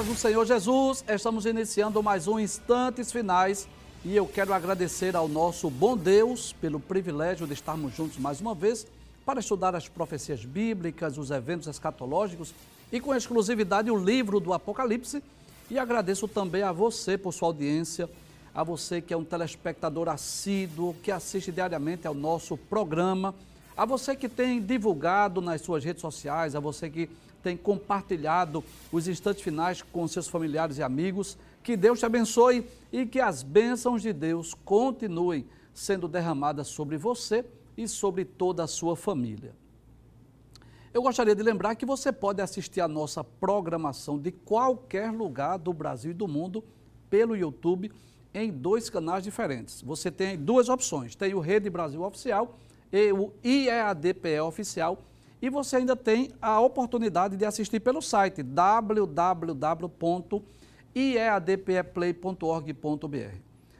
Paz do Senhor Jesus, estamos iniciando mais um Instantes Finais e eu quero agradecer ao nosso bom Deus pelo privilégio de estarmos juntos mais uma vez para estudar as profecias bíblicas, os eventos escatológicos e com exclusividade o livro do Apocalipse. E agradeço também a você por sua audiência, a você que é um telespectador assíduo, que assiste diariamente ao nosso programa, a você que tem divulgado nas suas redes sociais, a você que tem compartilhado os instantes finais com seus familiares e amigos. Que Deus te abençoe e que as bênçãos de Deus continuem sendo derramadas sobre você e sobre toda a sua família. Eu gostaria de lembrar que você pode assistir a nossa programação de qualquer lugar do Brasil e do mundo pelo YouTube em dois canais diferentes. Você tem duas opções: tem o Rede Brasil Oficial e o IEADPE Oficial e você ainda tem a oportunidade de assistir pelo site www.iadpeplay.org.br.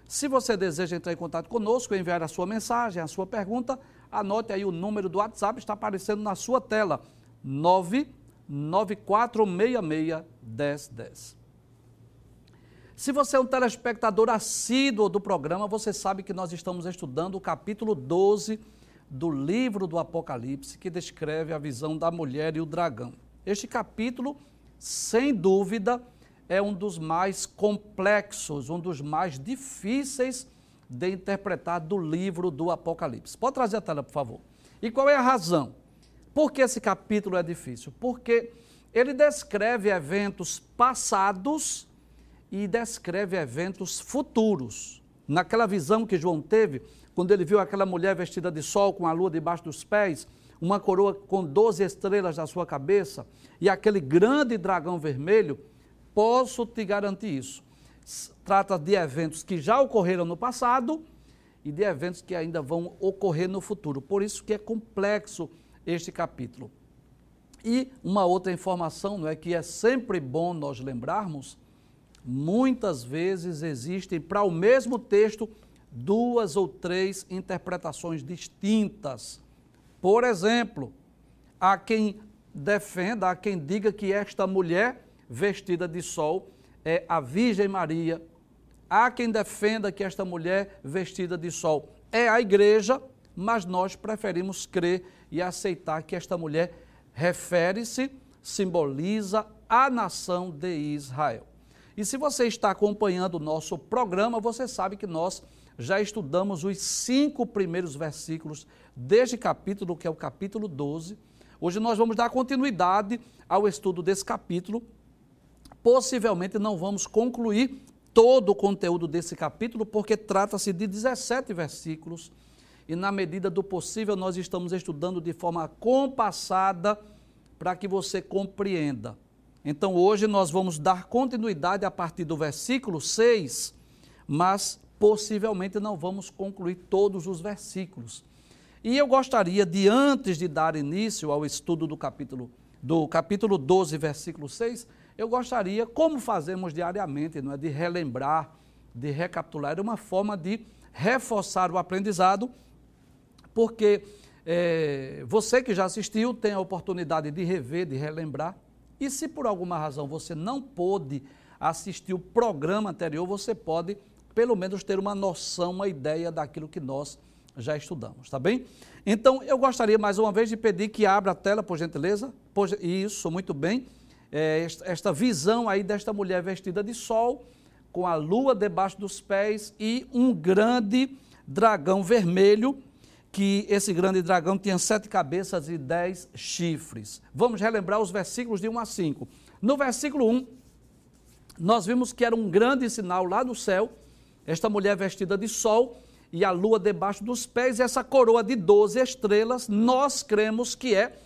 Se você deseja entrar em contato conosco, enviar a sua mensagem, a sua pergunta, anote aí o número do WhatsApp, está aparecendo na sua tela, 994661010. Se você é um telespectador assíduo do programa, você sabe que nós estamos estudando o capítulo 12 do livro do Apocalipse que descreve a visão da mulher e o dragão. Este capítulo, sem dúvida, é um dos mais complexos, um dos mais difíceis de interpretar do livro do Apocalipse. Pode trazer a tela, por favor. E qual é a razão? Por que esse capítulo é difícil? Porque ele descreve eventos passados e descreve eventos futuros. Naquela visão que João teve, quando ele viu aquela mulher vestida de sol com a lua debaixo dos pés, uma coroa com 12 estrelas na sua cabeça e aquele grande dragão vermelho, posso te garantir isso. Trata de eventos que já ocorreram no passado e de eventos que ainda vão ocorrer no futuro. Por isso que é complexo este capítulo. E uma outra informação, não é que é sempre bom nós lembrarmos, muitas vezes existem para o mesmo texto duas ou três interpretações distintas. Por exemplo, há quem defenda, há quem diga que esta mulher vestida de sol é a Virgem Maria. Há quem defenda que esta mulher vestida de sol é a igreja, mas nós preferimos crer e aceitar que esta mulher refere-se, simboliza a nação de Israel. E se você está acompanhando o nosso programa, você sabe que nós já estudamos os cinco primeiros versículos deste capítulo, que é o capítulo 12. Hoje nós vamos dar continuidade ao estudo desse capítulo. Possivelmente não vamos concluir todo o conteúdo desse capítulo, porque trata-se de 17 versículos. E na medida do possível, nós estamos estudando de forma compassada para que você compreenda. Então, hoje nós vamos dar continuidade a partir do versículo 6, mas possivelmente não vamos concluir todos os versículos. E eu gostaria de, antes de dar início ao estudo do capítulo, do capítulo 12, versículo 6, eu gostaria, como fazemos diariamente, não é, de relembrar, de recapitular, é uma forma de reforçar o aprendizado, porque é, você que já assistiu tem a oportunidade de rever, de relembrar, e se por alguma razão você não pôde assistir o programa anterior, você pode pelo menos ter uma noção, uma ideia daquilo que nós já estudamos, tá bem? Então, eu gostaria mais uma vez de pedir que abra a tela, por gentileza. Isso, muito bem. É, esta visão aí desta mulher vestida de sol, com a lua debaixo dos pés e um grande dragão vermelho, que esse grande dragão tinha sete cabeças e dez chifres. Vamos relembrar os versículos de 1 a 5. No versículo 1, nós vimos que era um grande sinal lá no céu, esta mulher vestida de sol e a lua debaixo dos pés, e essa coroa de 12 estrelas, nós cremos que é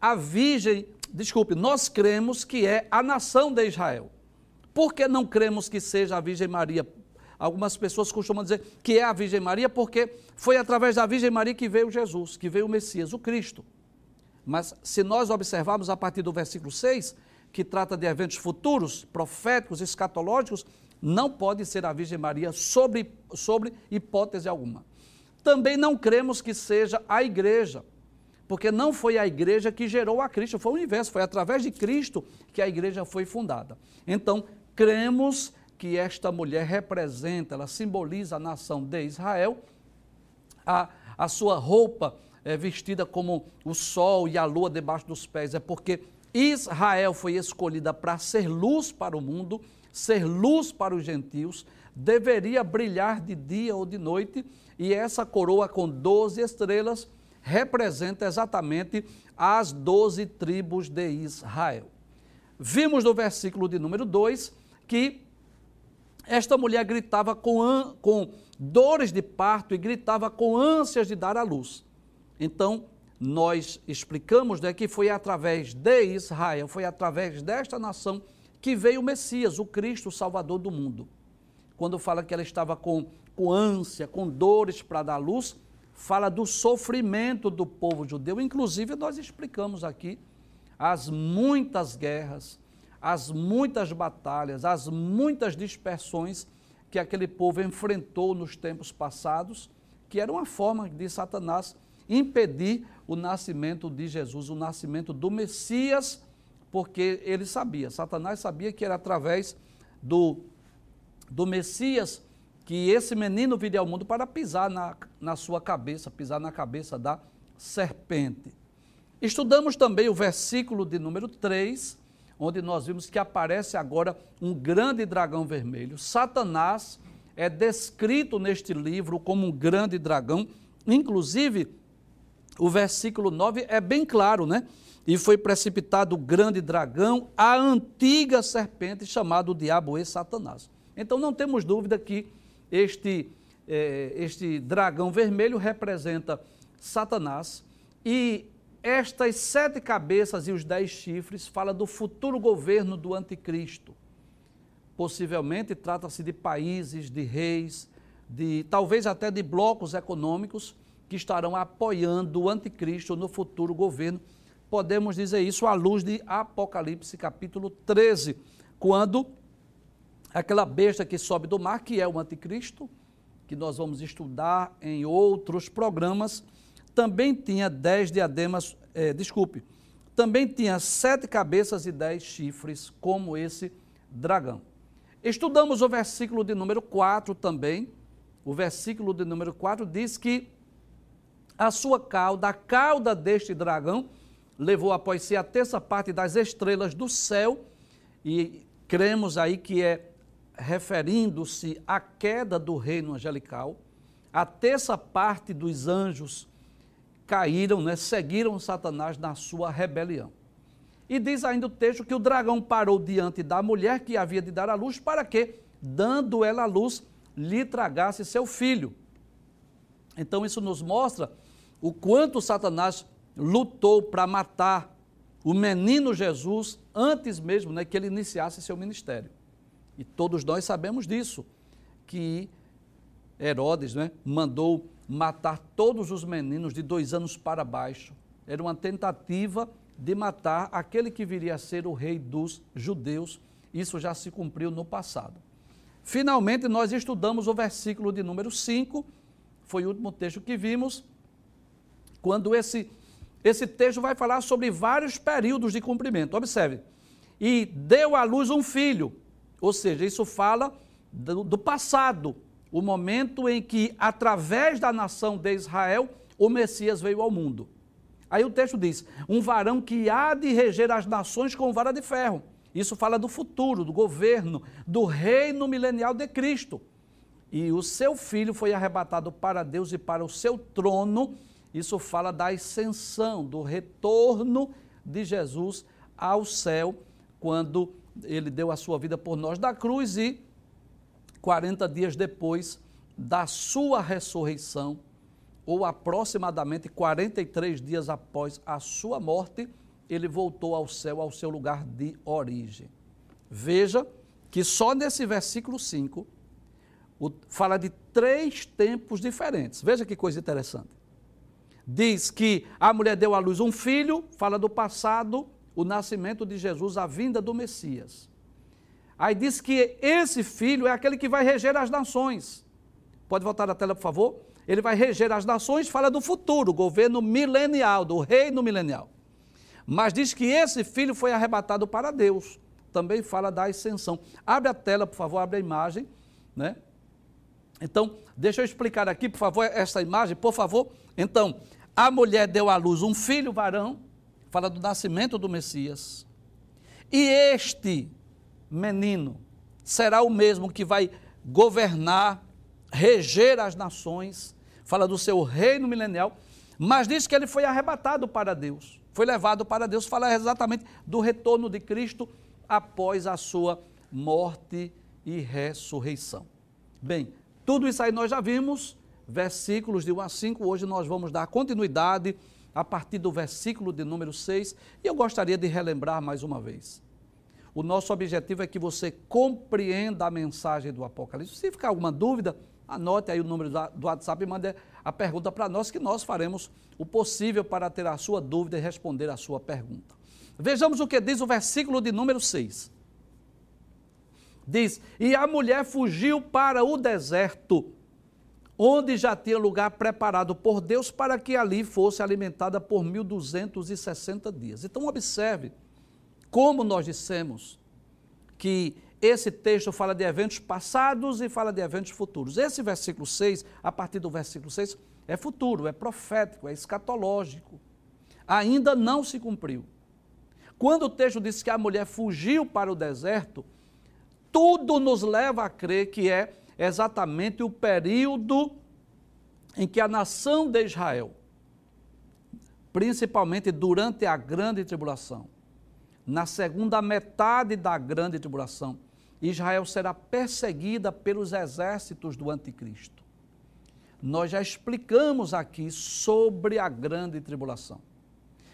a Virgem, desculpe, nós cremos que é a nação de Israel. Por que não cremos que seja a Virgem Maria? Algumas pessoas costumam dizer que é a Virgem Maria porque foi através da Virgem Maria que veio Jesus, que veio o Messias, o Cristo. Mas se nós observarmos a partir do versículo 6, que trata de eventos futuros, proféticos, escatológicos, não pode ser a Virgem Maria sobre, sobre hipótese alguma. Também não cremos que seja a igreja, porque não foi a igreja que gerou a Cristo, foi o universo, foi através de Cristo que a igreja foi fundada. Então, cremos que esta mulher representa, ela simboliza a nação de Israel, a, a sua roupa é vestida como o sol e a lua debaixo dos pés, é porque Israel foi escolhida para ser luz para o mundo, ser luz para os gentios, deveria brilhar de dia ou de noite, e essa coroa com 12 estrelas representa exatamente as 12 tribos de Israel. Vimos no versículo de número 2 que esta mulher gritava com, com dores de parto e gritava com ânsias de dar à luz. Então, nós explicamos né, que foi através de Israel, foi através desta nação que veio o Messias, o Cristo, o Salvador do mundo. Quando fala que ela estava com, com ânsia, com dores para dar luz, fala do sofrimento do povo judeu. Inclusive, nós explicamos aqui as muitas guerras, as muitas batalhas, as muitas dispersões que aquele povo enfrentou nos tempos passados, que era uma forma de Satanás impedir o nascimento de Jesus, o nascimento do Messias, porque ele sabia, Satanás sabia que era através do, do Messias que esse menino viria ao mundo para pisar na, na sua cabeça, pisar na cabeça da serpente. Estudamos também o versículo de número 3, onde nós vimos que aparece agora um grande dragão vermelho. Satanás é descrito neste livro como um grande dragão, inclusive o versículo 9 é bem claro, né? E foi precipitado o grande dragão, a antiga serpente, chamado diabo e Satanás. Então não temos dúvida que este, eh, este dragão vermelho representa Satanás e estas sete cabeças e os dez chifres fala do futuro governo do anticristo. Possivelmente trata-se de países, de reis, de talvez até de blocos econômicos que estarão apoiando o anticristo no futuro governo. Podemos dizer isso à luz de Apocalipse capítulo 13, quando aquela besta que sobe do mar, que é o anticristo, que nós vamos estudar em outros programas, também tinha dez diademas, é, desculpe, também tinha sete cabeças e dez chifres, como esse dragão. Estudamos o versículo de número 4 também. O versículo de número 4 diz que a sua cauda, a cauda deste dragão, levou após si a terça parte das estrelas do céu, e cremos aí que é referindo-se à queda do reino angelical. A terça parte dos anjos caíram, né, seguiram Satanás na sua rebelião. E diz ainda o texto que o dragão parou diante da mulher que havia de dar à luz, para que, dando ela à luz, lhe tragasse seu filho. Então isso nos mostra o quanto Satanás lutou para matar o menino Jesus antes mesmo né, que ele iniciasse seu ministério. E todos nós sabemos disso, que Herodes né, mandou matar todos os meninos de dois anos para baixo. Era uma tentativa de matar aquele que viria a ser o rei dos judeus. Isso já se cumpriu no passado. Finalmente, nós estudamos o versículo de número 5, foi o último texto que vimos, quando esse, esse texto vai falar sobre vários períodos de cumprimento. Observe. E deu à luz um filho, ou seja, isso fala do, do passado, o momento em que, através da nação de Israel, o Messias veio ao mundo. Aí o texto diz: um varão que há de reger as nações com vara de ferro. Isso fala do futuro, do governo, do reino milenial de Cristo. E o seu filho foi arrebatado para Deus e para o seu trono, isso fala da ascensão, do retorno de Jesus ao céu, quando ele deu a sua vida por nós da cruz e 40 dias depois da sua ressurreição, ou aproximadamente 43 dias após a sua morte, ele voltou ao céu, ao seu lugar de origem. Veja que só nesse versículo 5 fala de três tempos diferentes. Veja que coisa interessante diz que a mulher deu à luz um filho, fala do passado, o nascimento de Jesus, a vinda do Messias. Aí diz que esse filho é aquele que vai reger as nações. Pode voltar a tela, por favor? ele vai reger as nações, fala do futuro, governo milenial, do reino milenial. Mas diz que esse filho foi arrebatado para Deus. Também fala da ascensão. Abre a tela, por favor, abre a imagem, né? Então, deixa eu explicar aqui, por favor, essa imagem, por favor. Então, a mulher deu à luz um filho varão, fala do nascimento do Messias. E este menino será o mesmo que vai governar, reger as nações, fala do seu reino milenial, mas diz que ele foi arrebatado para Deus, foi levado para Deus, fala exatamente do retorno de Cristo após a sua morte e ressurreição. Bem, tudo isso aí nós já vimos, versículos de 1 a 5, hoje nós vamos dar continuidade a partir do versículo de número 6, e eu gostaria de relembrar mais uma vez. O nosso objetivo é que você compreenda a mensagem do Apocalipse. Se ficar alguma dúvida, anote aí o número do WhatsApp e mande a pergunta para nós, que nós faremos o possível para ter a sua dúvida e responder a sua pergunta. Vejamos o que diz o versículo de número 6. Diz: E a mulher fugiu para o deserto, onde já tinha lugar preparado por Deus para que ali fosse alimentada por 1260 dias. Então, observe como nós dissemos que esse texto fala de eventos passados e fala de eventos futuros. Esse versículo 6, a partir do versículo 6, é futuro, é profético, é escatológico. Ainda não se cumpriu. Quando o texto diz que a mulher fugiu para o deserto, tudo nos leva a crer que é exatamente o período em que a nação de Israel, principalmente durante a grande tribulação, na segunda metade da grande tribulação, Israel será perseguida pelos exércitos do anticristo. Nós já explicamos aqui sobre a grande tribulação.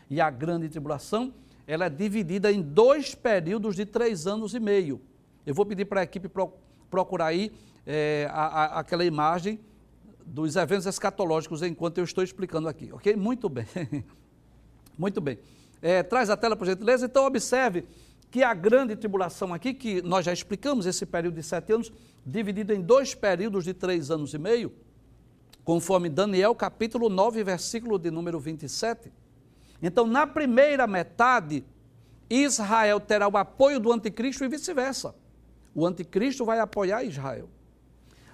E a grande tribulação, ela é dividida em dois períodos de três anos e meio. Eu vou pedir para a equipe procurar aí é, a, a, aquela imagem dos eventos escatológicos enquanto eu estou explicando aqui, ok? Muito bem. Muito bem. É, traz a tela, por gentileza. Então, observe que a grande tribulação aqui, que nós já explicamos, esse período de sete anos, dividido em dois períodos de três anos e meio, conforme Daniel, capítulo 9, versículo de número 27. Então, na primeira metade, Israel terá o apoio do anticristo e vice-versa. O anticristo vai apoiar Israel.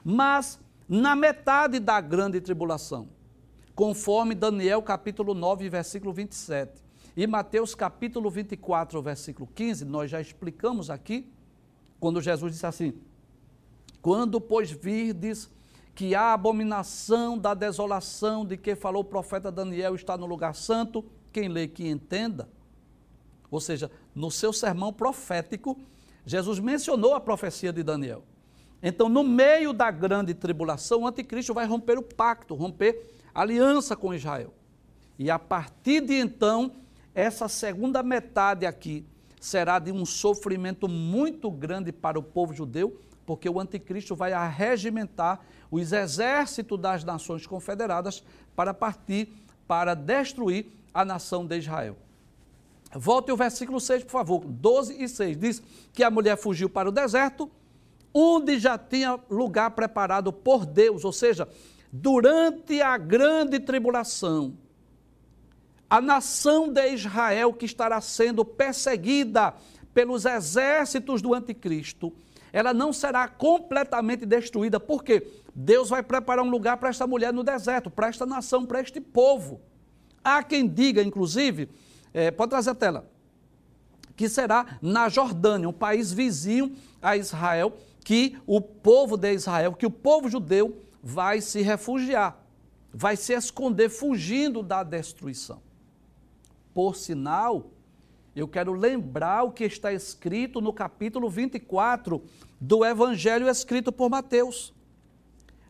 Mas, na metade da grande tribulação, conforme Daniel, capítulo 9, versículo 27, e Mateus capítulo 24, versículo 15, nós já explicamos aqui, quando Jesus disse assim: Quando, pois, virdes que a abominação da desolação de que falou o profeta Daniel está no lugar santo, quem lê que entenda. Ou seja, no seu sermão profético, Jesus mencionou a profecia de Daniel. Então, no meio da grande tribulação, o anticristo vai romper o pacto, romper aliança com Israel. E a partir de então, essa segunda metade aqui será de um sofrimento muito grande para o povo judeu, porque o anticristo vai arregimentar os exércitos das nações confederadas para partir para destruir a nação de Israel. Volte ao versículo 6, por favor. 12 e 6 diz que a mulher fugiu para o deserto, onde já tinha lugar preparado por Deus, ou seja, durante a grande tribulação, a nação de Israel que estará sendo perseguida pelos exércitos do anticristo, ela não será completamente destruída, porque Deus vai preparar um lugar para esta mulher no deserto, para esta nação, para este povo. Há quem diga, inclusive, é, pode trazer a tela, que será na Jordânia, um país vizinho a Israel, que o povo de Israel, que o povo judeu vai se refugiar, vai se esconder, fugindo da destruição. Por sinal, eu quero lembrar o que está escrito no capítulo 24 do Evangelho escrito por Mateus.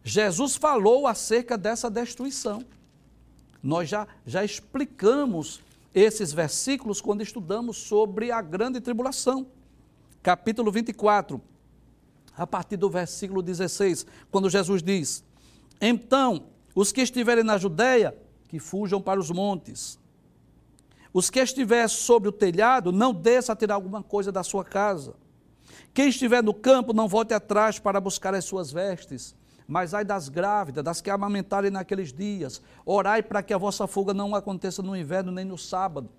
Jesus falou acerca dessa destruição. Nós já, já explicamos esses versículos quando estudamos sobre a grande tribulação. Capítulo 24, a partir do versículo 16, quando Jesus diz: Então, os que estiverem na Judéia, que fujam para os montes. Os que estiver sobre o telhado, não desça a tirar alguma coisa da sua casa. Quem estiver no campo, não volte atrás para buscar as suas vestes. mas ai das grávidas, das que amamentarem naqueles dias. Orai para que a vossa fuga não aconteça no inverno nem no sábado.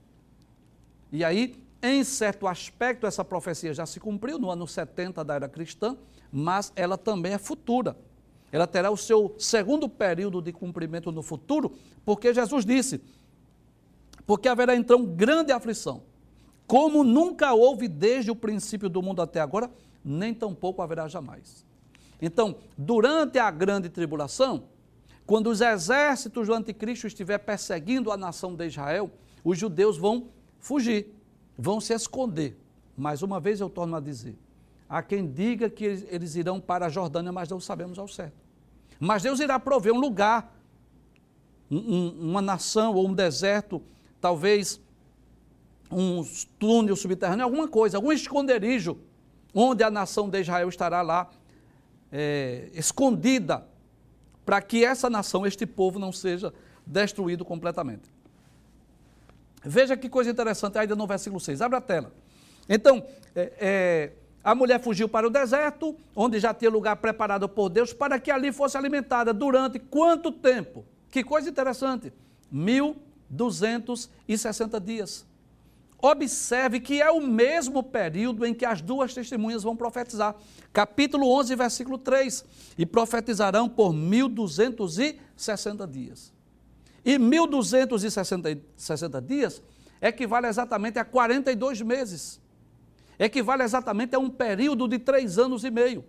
E aí, em certo aspecto, essa profecia já se cumpriu no ano 70 da era cristã, mas ela também é futura. Ela terá o seu segundo período de cumprimento no futuro, porque Jesus disse: porque haverá então grande aflição, como nunca houve desde o princípio do mundo até agora, nem tampouco haverá jamais. Então, durante a grande tribulação, quando os exércitos do anticristo estiver perseguindo a nação de Israel, os judeus vão fugir, vão se esconder. Mais uma vez eu torno a dizer, há quem diga que eles irão para a Jordânia, mas não sabemos ao certo. Mas Deus irá prover um lugar, um, uma nação ou um deserto, talvez um túnel subterrâneo, alguma coisa, algum esconderijo, onde a nação de Israel estará lá é, escondida, para que essa nação, este povo, não seja destruído completamente. Veja que coisa interessante, ainda no versículo 6. Abre a tela. Então, é, é, a mulher fugiu para o deserto, onde já tinha lugar preparado por Deus, para que ali fosse alimentada durante quanto tempo? Que coisa interessante. 1260 dias. Observe que é o mesmo período em que as duas testemunhas vão profetizar. Capítulo 11, versículo 3. E profetizarão por 1260 dias. E 1260 dias equivale exatamente a 42 meses. Equivale exatamente a um período de três anos e meio.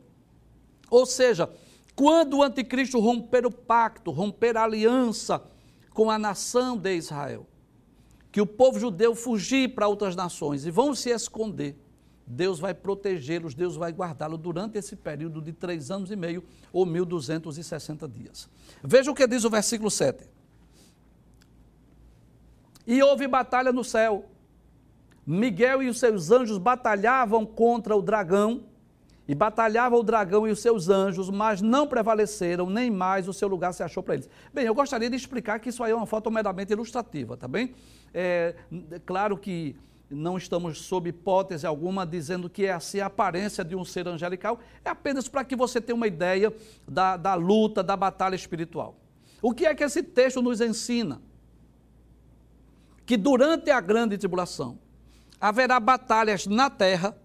Ou seja, quando o anticristo romper o pacto, romper a aliança com a nação de Israel, que o povo judeu fugir para outras nações e vão se esconder, Deus vai protegê-los, Deus vai guardá-los durante esse período de três anos e meio ou 1260 dias. Veja o que diz o versículo 7. E houve batalha no céu. Miguel e os seus anjos batalhavam contra o dragão, e batalhava o dragão e os seus anjos, mas não prevaleceram, nem mais o seu lugar se achou para eles. Bem, eu gostaria de explicar que isso aí é uma foto meramente ilustrativa, tá bem? É, claro que não estamos sob hipótese alguma dizendo que é assim a aparência de um ser angelical, é apenas para que você tenha uma ideia da, da luta, da batalha espiritual. O que é que esse texto nos ensina? Que durante a grande tribulação haverá batalhas na terra,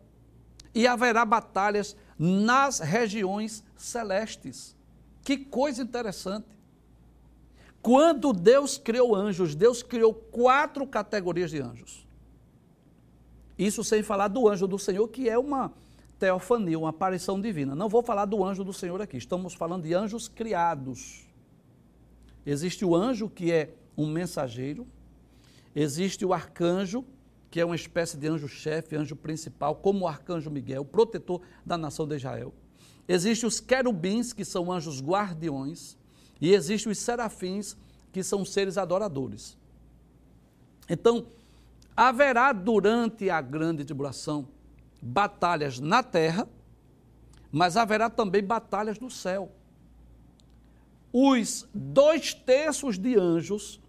e haverá batalhas nas regiões celestes. Que coisa interessante. Quando Deus criou anjos, Deus criou quatro categorias de anjos. Isso sem falar do anjo do Senhor, que é uma teofania, uma aparição divina. Não vou falar do anjo do Senhor aqui, estamos falando de anjos criados. Existe o anjo que é um mensageiro, existe o arcanjo, que é uma espécie de anjo-chefe, anjo principal, como o arcanjo Miguel, protetor da nação de Israel. Existem os querubins, que são anjos guardiões, e existem os serafins, que são seres adoradores. Então, haverá durante a grande tribulação batalhas na terra, mas haverá também batalhas no céu. Os dois terços de anjos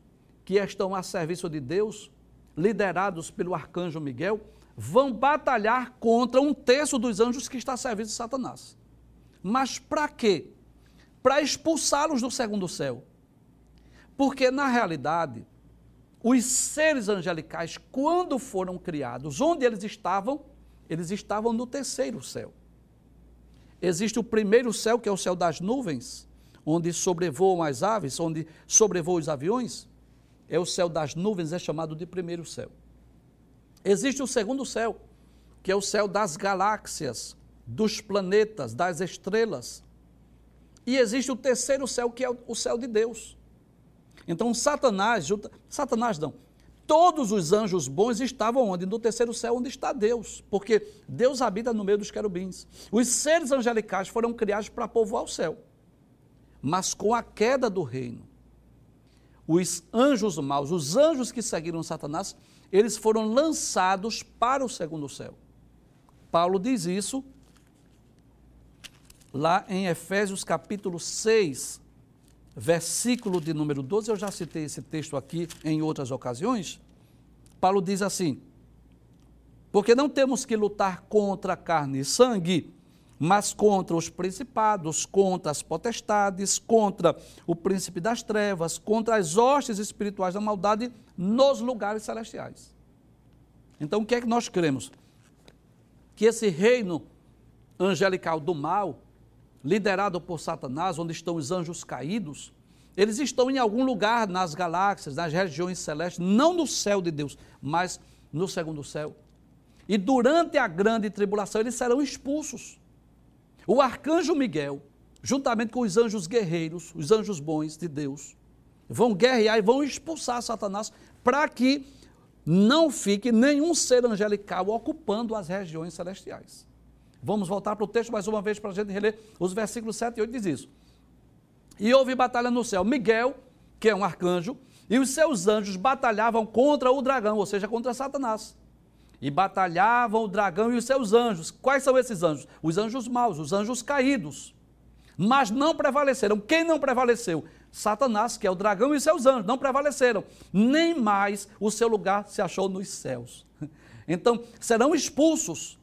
que estão a serviço de Deus liderados pelo arcanjo Miguel, vão batalhar contra um terço dos anjos que está a serviço de Satanás. Mas para quê? Para expulsá-los do segundo céu. Porque, na realidade, os seres angelicais, quando foram criados, onde eles estavam? Eles estavam no terceiro céu. Existe o primeiro céu, que é o céu das nuvens, onde sobrevoam as aves, onde sobrevoam os aviões é o céu das nuvens, é chamado de primeiro céu. Existe o segundo céu, que é o céu das galáxias, dos planetas, das estrelas. E existe o terceiro céu, que é o céu de Deus. Então, Satanás, Satanás não, todos os anjos bons estavam onde? No terceiro céu, onde está Deus, porque Deus habita no meio dos querubins. Os seres angelicais foram criados para povoar o céu. Mas com a queda do reino, os anjos maus, os anjos que seguiram Satanás, eles foram lançados para o segundo céu. Paulo diz isso lá em Efésios capítulo 6, versículo de número 12. Eu já citei esse texto aqui em outras ocasiões. Paulo diz assim: Porque não temos que lutar contra carne e sangue, mas contra os principados, contra as potestades, contra o príncipe das trevas, contra as hostes espirituais da maldade nos lugares celestiais. Então, o que é que nós cremos? Que esse reino angelical do mal, liderado por Satanás, onde estão os anjos caídos, eles estão em algum lugar nas galáxias, nas regiões celestes, não no céu de Deus, mas no segundo céu. E durante a grande tribulação eles serão expulsos. O arcanjo Miguel, juntamente com os anjos guerreiros, os anjos bons de Deus, vão guerrear e vão expulsar Satanás para que não fique nenhum ser angelical ocupando as regiões celestiais. Vamos voltar para o texto mais uma vez para a gente reler os versículos 7 e 8 diz isso. E houve batalha no céu. Miguel, que é um arcanjo, e os seus anjos batalhavam contra o dragão, ou seja, contra Satanás. E batalhavam o dragão e os seus anjos. Quais são esses anjos? Os anjos maus, os anjos caídos. Mas não prevaleceram. Quem não prevaleceu? Satanás, que é o dragão e seus anjos, não prevaleceram. Nem mais o seu lugar se achou nos céus. Então, serão expulsos.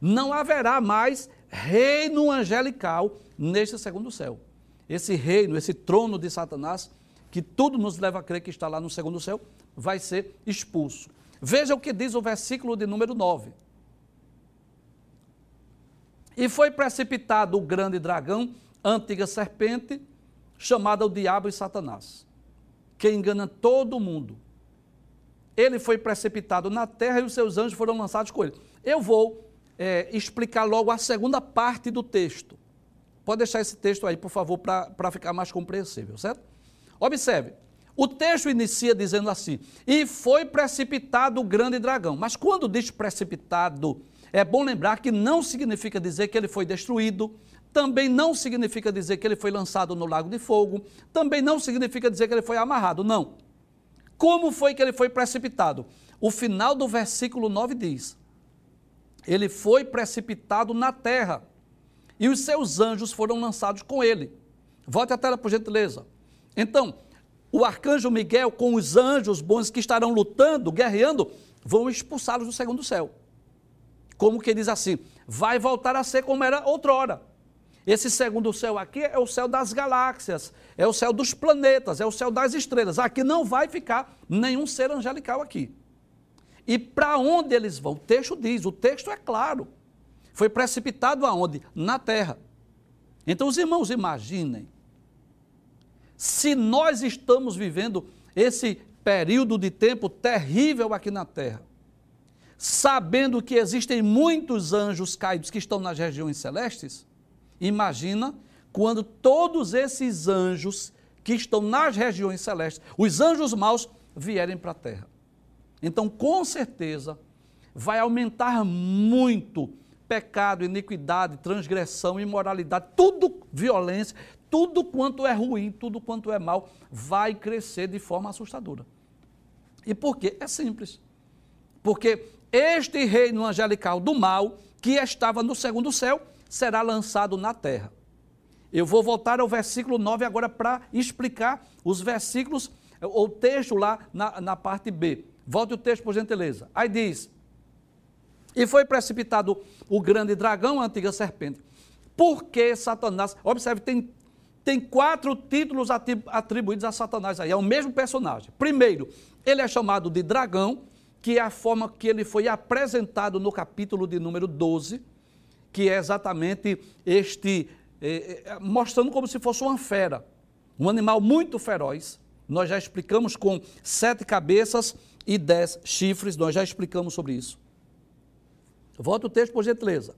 Não haverá mais reino angelical neste segundo céu. Esse reino, esse trono de Satanás, que tudo nos leva a crer que está lá no segundo céu, vai ser expulso. Veja o que diz o versículo de número 9. E foi precipitado o grande dragão, antiga serpente, chamada o diabo e Satanás, que engana todo mundo. Ele foi precipitado na terra e os seus anjos foram lançados com ele. Eu vou é, explicar logo a segunda parte do texto. Pode deixar esse texto aí, por favor, para ficar mais compreensível, certo? Observe, o texto inicia dizendo assim: E foi precipitado o grande dragão. Mas quando diz precipitado, é bom lembrar que não significa dizer que ele foi destruído, também não significa dizer que ele foi lançado no lago de fogo, também não significa dizer que ele foi amarrado, não. Como foi que ele foi precipitado? O final do versículo 9 diz: Ele foi precipitado na terra, e os seus anjos foram lançados com ele. Volte a tela, por gentileza. Então, o arcanjo Miguel, com os anjos bons que estarão lutando, guerreando, vão expulsá-los do segundo céu. Como que diz assim? Vai voltar a ser como era outrora. Esse segundo céu aqui é o céu das galáxias, é o céu dos planetas, é o céu das estrelas. Aqui não vai ficar nenhum ser angelical aqui. E para onde eles vão? O texto diz, o texto é claro. Foi precipitado aonde? Na terra. Então os irmãos imaginem se nós estamos vivendo esse período de tempo terrível aqui na terra, sabendo que existem muitos anjos caídos que estão nas regiões celestes, imagina quando todos esses anjos que estão nas regiões celestes, os anjos maus, vierem para a terra. Então, com certeza, vai aumentar muito pecado, iniquidade, transgressão, imoralidade, tudo violência, tudo quanto é ruim, tudo quanto é mal, vai crescer de forma assustadora. E por quê? É simples. Porque este reino angelical do mal, que estava no segundo céu, será lançado na terra. Eu vou voltar ao versículo 9 agora para explicar os versículos, o texto lá na, na parte B. Volte o texto, por gentileza. Aí diz: E foi precipitado o grande dragão, a antiga serpente. Porque Satanás, observe, tem tem quatro títulos atribuídos a Satanás aí, é o mesmo personagem. Primeiro, ele é chamado de dragão, que é a forma que ele foi apresentado no capítulo de número 12, que é exatamente este, eh, mostrando como se fosse uma fera, um animal muito feroz. Nós já explicamos com sete cabeças e dez chifres, nós já explicamos sobre isso. Volta o texto, por gentileza.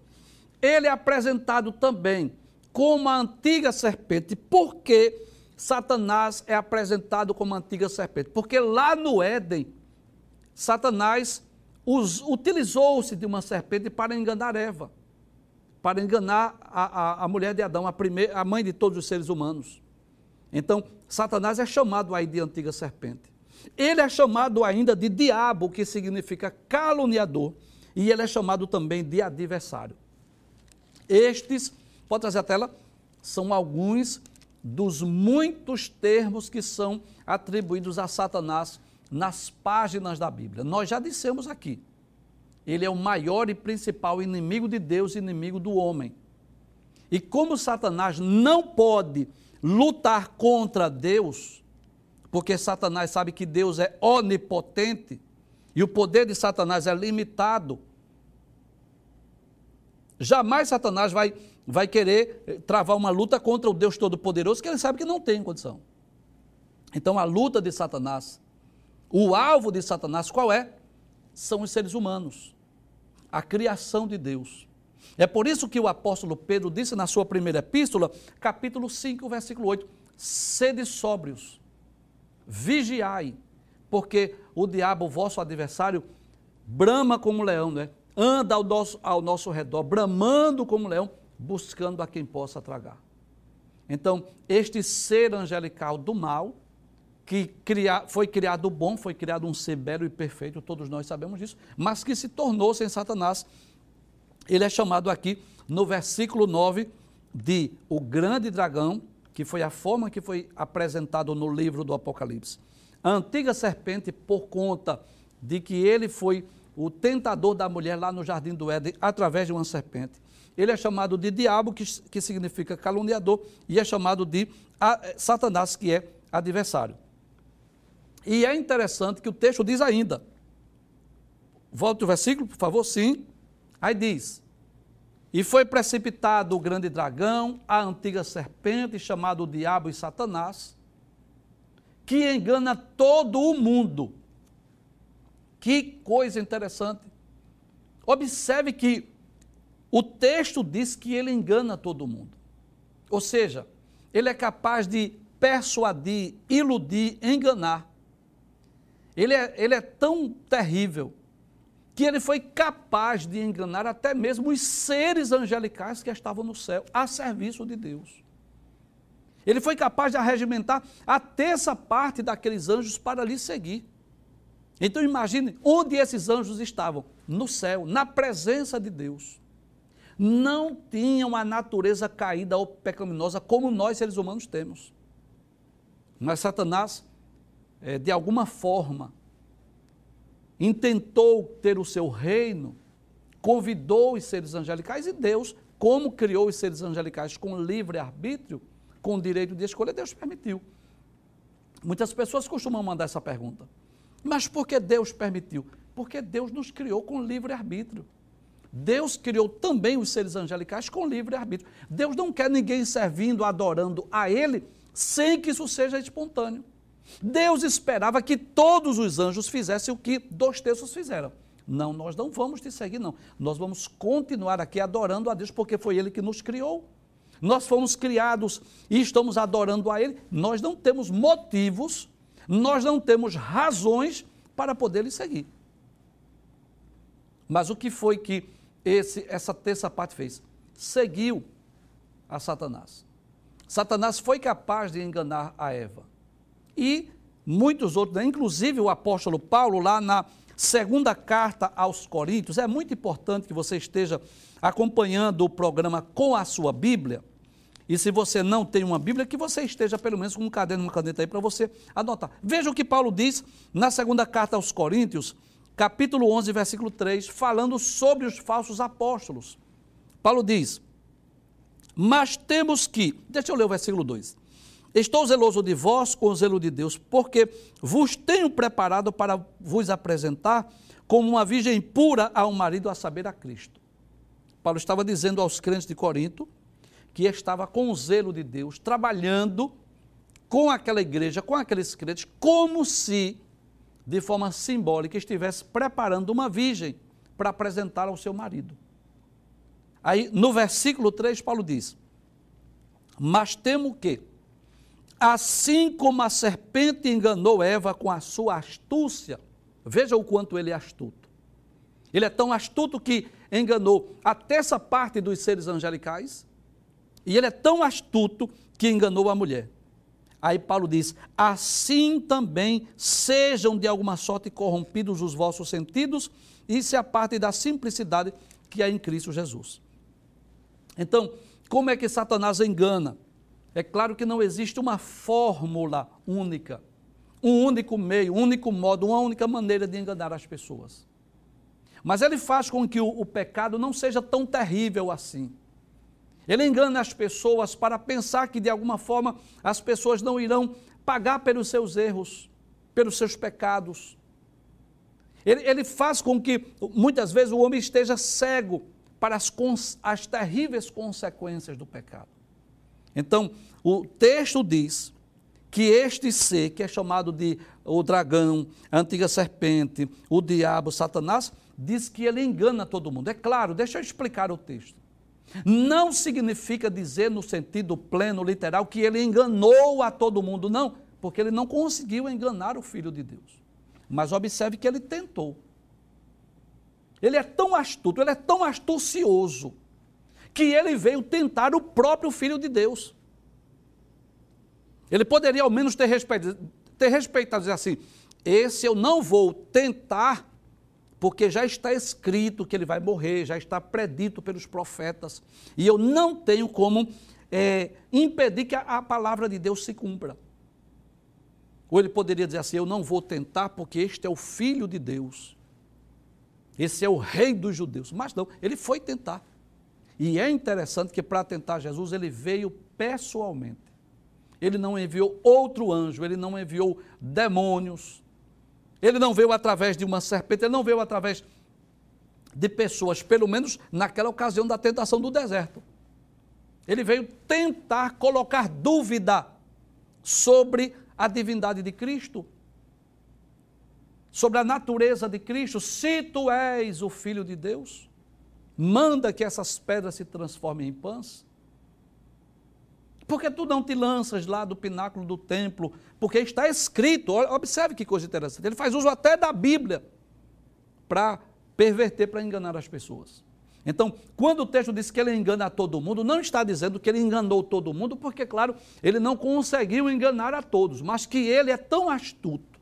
Ele é apresentado também como a antiga serpente. Por que Satanás é apresentado como a antiga serpente? Porque lá no Éden, Satanás utilizou-se de uma serpente para enganar Eva, para enganar a, a, a mulher de Adão, a, primeira, a mãe de todos os seres humanos. Então, Satanás é chamado aí de antiga serpente. Ele é chamado ainda de diabo, que significa caluniador, e ele é chamado também de adversário. Estes Pode trazer a tela? São alguns dos muitos termos que são atribuídos a Satanás nas páginas da Bíblia. Nós já dissemos aqui. Ele é o maior e principal inimigo de Deus inimigo do homem. E como Satanás não pode lutar contra Deus, porque Satanás sabe que Deus é onipotente e o poder de Satanás é limitado, jamais Satanás vai, vai querer eh, travar uma luta contra o Deus Todo-Poderoso, que ele sabe que não tem condição. Então a luta de Satanás, o alvo de Satanás, qual é? São os seres humanos, a criação de Deus. É por isso que o apóstolo Pedro disse na sua primeira epístola, capítulo 5, versículo 8: sede sóbrios, vigiai, porque o diabo, vosso adversário, brama como leão, né? anda ao nosso, ao nosso redor, bramando como leão, buscando a quem possa tragar. Então, este ser angelical do mal, que cria, foi criado bom, foi criado um ser belo e perfeito, todos nós sabemos disso, mas que se tornou sem Satanás, ele é chamado aqui no versículo 9 de o grande dragão, que foi a forma que foi apresentado no livro do Apocalipse. A antiga serpente, por conta de que ele foi o tentador da mulher lá no jardim do Éden através de uma serpente. Ele é chamado de diabo, que, que significa caluniador, e é chamado de a, Satanás, que é adversário. E é interessante que o texto diz ainda. Volte o versículo, por favor, sim. Aí diz: E foi precipitado o grande dragão, a antiga serpente, chamado Diabo e Satanás, que engana todo o mundo. Que coisa interessante. Observe que o texto diz que ele engana todo mundo. Ou seja, ele é capaz de persuadir, iludir, enganar. Ele é, ele é tão terrível que ele foi capaz de enganar até mesmo os seres angelicais que estavam no céu, a serviço de Deus. Ele foi capaz de arregimentar a terça parte daqueles anjos para lhe seguir. Então imagine onde esses anjos estavam: no céu, na presença de Deus. Não tinham a natureza caída ou pecaminosa como nós seres humanos temos. Mas Satanás, é, de alguma forma, intentou ter o seu reino, convidou os seres angelicais e Deus, como criou os seres angelicais com livre arbítrio, com direito de escolha, Deus permitiu. Muitas pessoas costumam mandar essa pergunta. Mas por que Deus permitiu? Porque Deus nos criou com livre arbítrio. Deus criou também os seres angelicais com livre arbítrio. Deus não quer ninguém servindo, adorando a Ele, sem que isso seja espontâneo. Deus esperava que todos os anjos fizessem o que dois terços fizeram. Não, nós não vamos te seguir, não. Nós vamos continuar aqui adorando a Deus, porque foi Ele que nos criou. Nós fomos criados e estamos adorando a Ele. Nós não temos motivos, nós não temos razões para poder lhe seguir. Mas o que foi que esse, essa terça parte fez? Seguiu a Satanás. Satanás foi capaz de enganar a Eva e muitos outros, né? inclusive o apóstolo Paulo, lá na segunda carta aos Coríntios, é muito importante que você esteja acompanhando o programa com a sua Bíblia. E se você não tem uma Bíblia, que você esteja pelo menos com um caderno, uma caneta aí para você anotar. Veja o que Paulo diz na segunda carta aos Coríntios, capítulo 11, versículo 3, falando sobre os falsos apóstolos. Paulo diz: Mas temos que, deixa eu ler o versículo 2. Estou zeloso de vós com o zelo de Deus, porque vos tenho preparado para vos apresentar como uma virgem pura a um marido, a saber, a Cristo. Paulo estava dizendo aos crentes de Corinto que estava com o zelo de Deus, trabalhando com aquela igreja, com aqueles crentes, como se, de forma simbólica, estivesse preparando uma virgem para apresentar ao seu marido. Aí, no versículo 3, Paulo diz: Mas temo que, Assim como a serpente enganou Eva com a sua astúcia, veja o quanto ele é astuto. Ele é tão astuto que enganou a terça parte dos seres angelicais, e ele é tão astuto que enganou a mulher. Aí Paulo diz: assim também sejam de alguma sorte corrompidos os vossos sentidos e se apartem da simplicidade que há em Cristo Jesus. Então, como é que Satanás engana? É claro que não existe uma fórmula única, um único meio, um único modo, uma única maneira de enganar as pessoas. Mas ele faz com que o, o pecado não seja tão terrível assim. Ele engana as pessoas para pensar que de alguma forma as pessoas não irão pagar pelos seus erros, pelos seus pecados. Ele, ele faz com que muitas vezes o homem esteja cego para as, as terríveis consequências do pecado. Então, o texto diz que este ser, que é chamado de o dragão, a antiga serpente, o diabo, Satanás, diz que ele engana todo mundo. É claro, deixa eu explicar o texto. Não significa dizer no sentido pleno, literal, que ele enganou a todo mundo, não, porque ele não conseguiu enganar o Filho de Deus. Mas observe que ele tentou. Ele é tão astuto, ele é tão astucioso, que ele veio tentar o próprio Filho de Deus. Ele poderia ao menos ter respeitado, ter respeitado dizer assim: esse eu não vou tentar, porque já está escrito que ele vai morrer, já está predito pelos profetas, e eu não tenho como é, impedir que a, a palavra de Deus se cumpra. Ou ele poderia dizer assim: Eu não vou tentar, porque este é o Filho de Deus, esse é o Rei dos Judeus. Mas não, ele foi tentar. E é interessante que para tentar Jesus, ele veio pessoalmente ele não enviou outro anjo, ele não enviou demônios, ele não veio através de uma serpente, ele não veio através de pessoas, pelo menos naquela ocasião da tentação do deserto. Ele veio tentar colocar dúvida sobre a divindade de Cristo, sobre a natureza de Cristo. Se tu és o Filho de Deus, manda que essas pedras se transformem em pães. Por que tu não te lanças lá do pináculo do templo? Porque está escrito, observe que coisa interessante. Ele faz uso até da Bíblia para perverter, para enganar as pessoas. Então, quando o texto diz que ele engana todo mundo, não está dizendo que ele enganou todo mundo, porque, claro, ele não conseguiu enganar a todos, mas que ele é tão astuto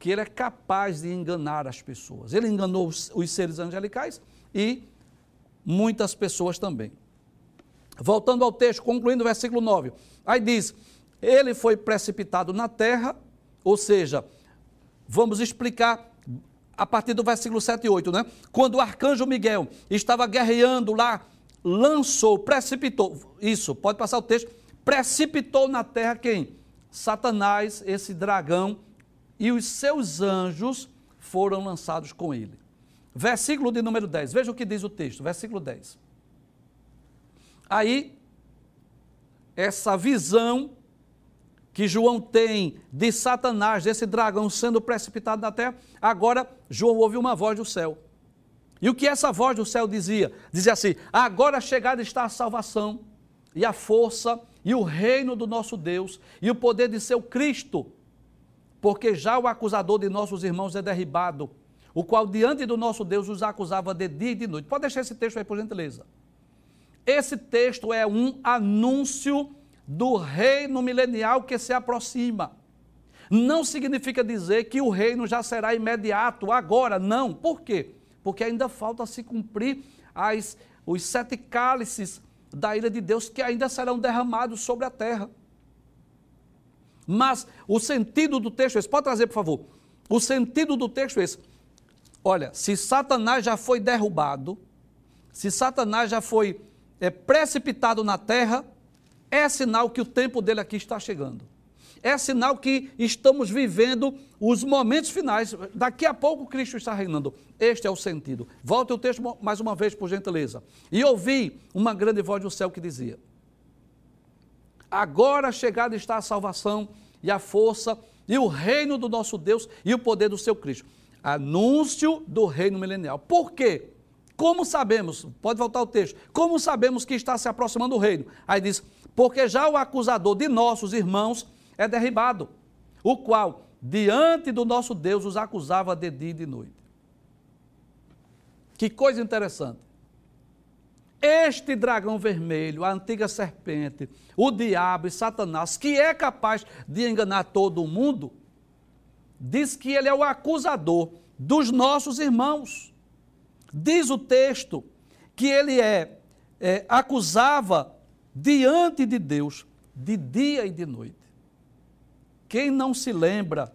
que ele é capaz de enganar as pessoas. Ele enganou os seres angelicais e muitas pessoas também. Voltando ao texto, concluindo o versículo 9. Aí diz: Ele foi precipitado na terra, ou seja, vamos explicar a partir do versículo 7 e 8, né? Quando o arcanjo Miguel estava guerreando lá, lançou, precipitou, isso, pode passar o texto, precipitou na terra quem? Satanás, esse dragão, e os seus anjos foram lançados com ele. Versículo de número 10, veja o que diz o texto, versículo 10. Aí, essa visão que João tem de Satanás, desse dragão sendo precipitado na terra, agora João ouve uma voz do céu. E o que essa voz do céu dizia? Dizia assim: agora chegada está a salvação, e a força, e o reino do nosso Deus, e o poder de seu Cristo, porque já o acusador de nossos irmãos é derribado, o qual diante do nosso Deus os acusava de dia e de noite. Pode deixar esse texto aí, por gentileza. Esse texto é um anúncio do reino milenial que se aproxima. Não significa dizer que o reino já será imediato, agora, não. Por quê? Porque ainda falta se cumprir as, os sete cálices da ira de Deus que ainda serão derramados sobre a terra. Mas o sentido do texto é esse. Pode trazer, por favor. O sentido do texto é esse. Olha, se Satanás já foi derrubado, se Satanás já foi é precipitado na terra, é sinal que o tempo dele aqui está chegando. É sinal que estamos vivendo os momentos finais. Daqui a pouco Cristo está reinando. Este é o sentido. Volte o texto mais uma vez, por gentileza. E ouvi uma grande voz do céu que dizia: Agora chegada está a salvação e a força e o reino do nosso Deus e o poder do seu Cristo. Anúncio do reino milenial. Por quê? Como sabemos, pode voltar o texto, como sabemos que está se aproximando o reino? Aí diz, porque já o acusador de nossos irmãos é derribado, o qual diante do nosso Deus os acusava de dia e de noite. Que coisa interessante. Este dragão vermelho, a antiga serpente, o diabo e Satanás, que é capaz de enganar todo mundo, diz que ele é o acusador dos nossos irmãos. Diz o texto que ele é, é acusava diante de Deus de dia e de noite. Quem não se lembra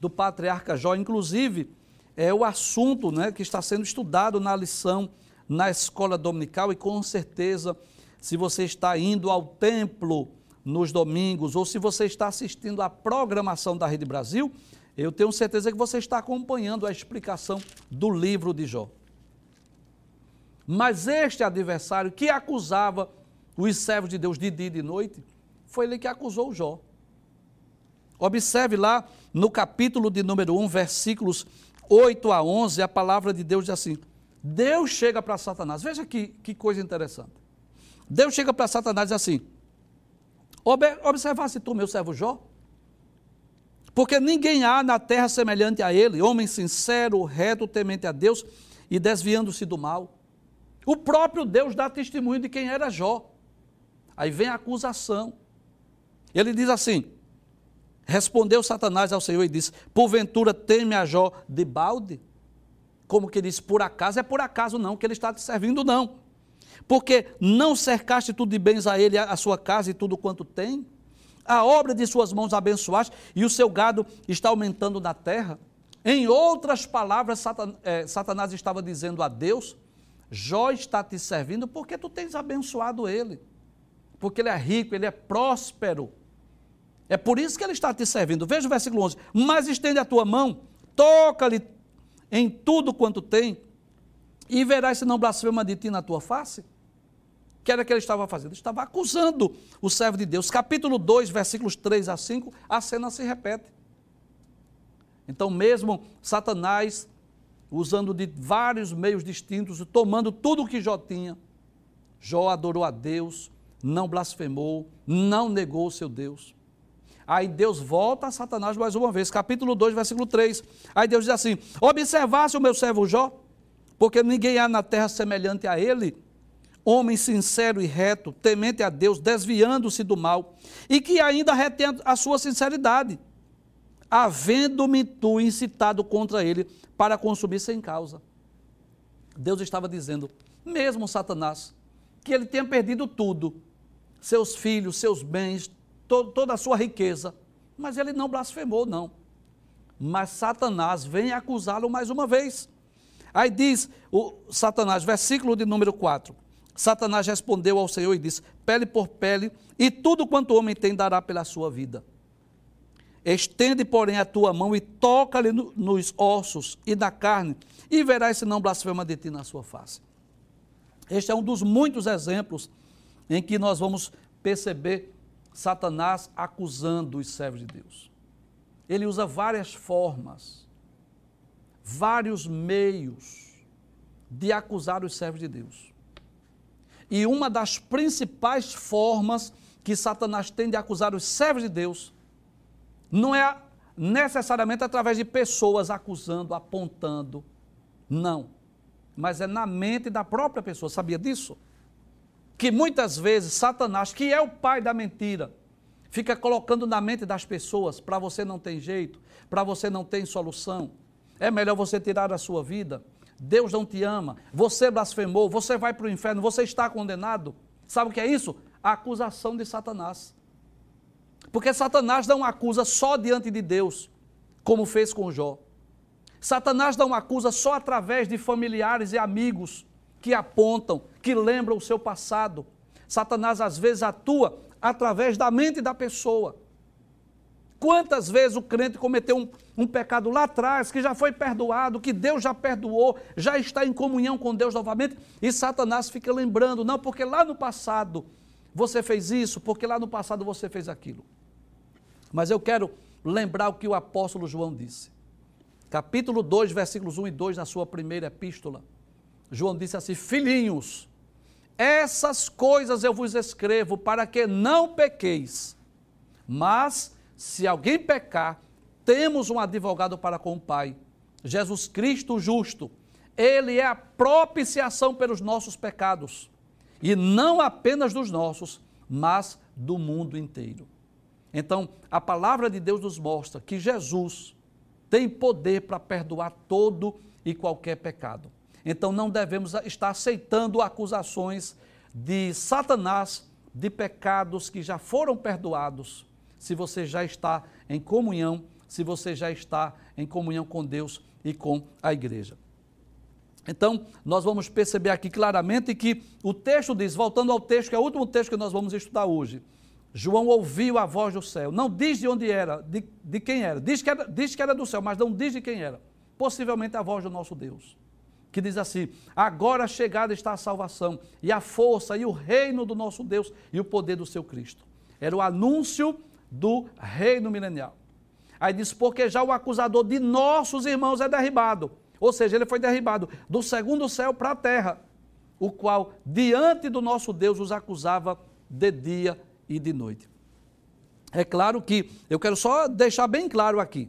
do patriarca Jó, inclusive, é o assunto né, que está sendo estudado na lição na escola dominical e com certeza, se você está indo ao templo nos domingos ou se você está assistindo à programação da Rede Brasil, eu tenho certeza que você está acompanhando a explicação do livro de Jó. Mas este adversário que acusava os servos de Deus de dia e de noite, foi ele que acusou Jó. Observe lá no capítulo de número 1, versículos 8 a 11, a palavra de Deus diz assim: Deus chega para Satanás, veja que, que coisa interessante. Deus chega para Satanás e diz assim: Observasse tu, meu servo Jó, porque ninguém há na terra semelhante a ele, homem sincero, reto, temente a Deus e desviando-se do mal. O próprio Deus dá testemunho de quem era Jó. Aí vem a acusação. Ele diz assim: Respondeu Satanás ao Senhor e disse: Porventura teme a Jó de balde? Como que diz, por acaso? É por acaso não, que ele está te servindo, não. Porque não cercaste tudo de bens a ele, a sua casa e tudo quanto tem? A obra de suas mãos abençoaste e o seu gado está aumentando na terra? Em outras palavras, é, Satanás estava dizendo a Deus Jó está te servindo porque tu tens abençoado ele, porque ele é rico, ele é próspero. É por isso que ele está te servindo. Veja o versículo 11: Mas estende a tua mão, toca-lhe em tudo quanto tem, e verás se não blasfema de ti na tua face. Que era que ele estava fazendo? Ele estava acusando o servo de Deus. Capítulo 2, versículos 3 a 5, a cena se repete. Então, mesmo Satanás usando de vários meios distintos, tomando tudo o que Jó tinha. Jó adorou a Deus, não blasfemou, não negou o seu Deus. Aí Deus volta a Satanás mais uma vez, capítulo 2, versículo 3. Aí Deus diz assim: Observasse o meu servo Jó, porque ninguém há na terra semelhante a ele, homem sincero e reto, temente a Deus, desviando-se do mal, e que ainda retém a sua sinceridade havendo-me tu incitado contra ele para consumir sem causa. Deus estava dizendo, mesmo Satanás, que ele tinha perdido tudo, seus filhos, seus bens, to toda a sua riqueza, mas ele não blasfemou, não. Mas Satanás vem acusá-lo mais uma vez. Aí diz o Satanás, versículo de número 4. Satanás respondeu ao Senhor e disse: Pele por pele, e tudo quanto o homem tem dará pela sua vida. Estende, porém, a tua mão e toca-lhe no, nos ossos e na carne, e verás se não blasfema de ti na sua face. Este é um dos muitos exemplos em que nós vamos perceber Satanás acusando os servos de Deus. Ele usa várias formas, vários meios de acusar os servos de Deus. E uma das principais formas que Satanás tem de acusar os servos de Deus não é necessariamente através de pessoas acusando, apontando. Não. Mas é na mente da própria pessoa. Sabia disso? Que muitas vezes Satanás, que é o pai da mentira, fica colocando na mente das pessoas: para você não tem jeito, para você não tem solução, é melhor você tirar a sua vida. Deus não te ama, você blasfemou, você vai para o inferno, você está condenado. Sabe o que é isso? A acusação de Satanás. Porque Satanás não acusa só diante de Deus, como fez com Jó. Satanás não acusa só através de familiares e amigos que apontam, que lembram o seu passado. Satanás às vezes atua através da mente da pessoa. Quantas vezes o crente cometeu um, um, pecado lá atrás, que já foi perdoado, que Deus já perdoou, já está em comunhão com Deus novamente, e Satanás fica lembrando, não, porque lá no passado você fez isso, porque lá no passado você fez aquilo. Mas eu quero lembrar o que o apóstolo João disse. Capítulo 2, versículos 1 e 2, na sua primeira epístola. João disse assim: Filhinhos, essas coisas eu vos escrevo para que não pequeis. Mas, se alguém pecar, temos um advogado para com o Pai, Jesus Cristo justo. Ele é a propiciação pelos nossos pecados e não apenas dos nossos, mas do mundo inteiro. Então, a palavra de Deus nos mostra que Jesus tem poder para perdoar todo e qualquer pecado. Então, não devemos estar aceitando acusações de Satanás de pecados que já foram perdoados, se você já está em comunhão, se você já está em comunhão com Deus e com a igreja. Então, nós vamos perceber aqui claramente que o texto diz, voltando ao texto, que é o último texto que nós vamos estudar hoje. João ouviu a voz do céu. Não diz de onde era, de, de quem era. Diz que era. Diz que era do céu, mas não diz de quem era. Possivelmente a voz do nosso Deus. Que diz assim: Agora chegada está a salvação, e a força, e o reino do nosso Deus, e o poder do seu Cristo. Era o anúncio do reino milenial. Aí diz: Porque já o acusador de nossos irmãos é derribado ou seja, ele foi derribado do segundo céu para a terra, o qual diante do nosso Deus os acusava de dia e de noite. É claro que, eu quero só deixar bem claro aqui,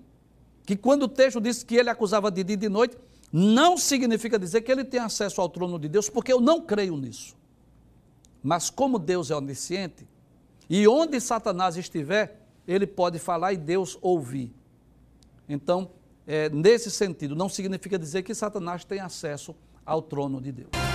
que quando o texto diz que ele acusava de dia e de noite, não significa dizer que ele tem acesso ao trono de Deus, porque eu não creio nisso. Mas como Deus é onisciente, e onde Satanás estiver, ele pode falar e Deus ouvir. Então, é, nesse sentido, não significa dizer que Satanás tem acesso ao trono de Deus.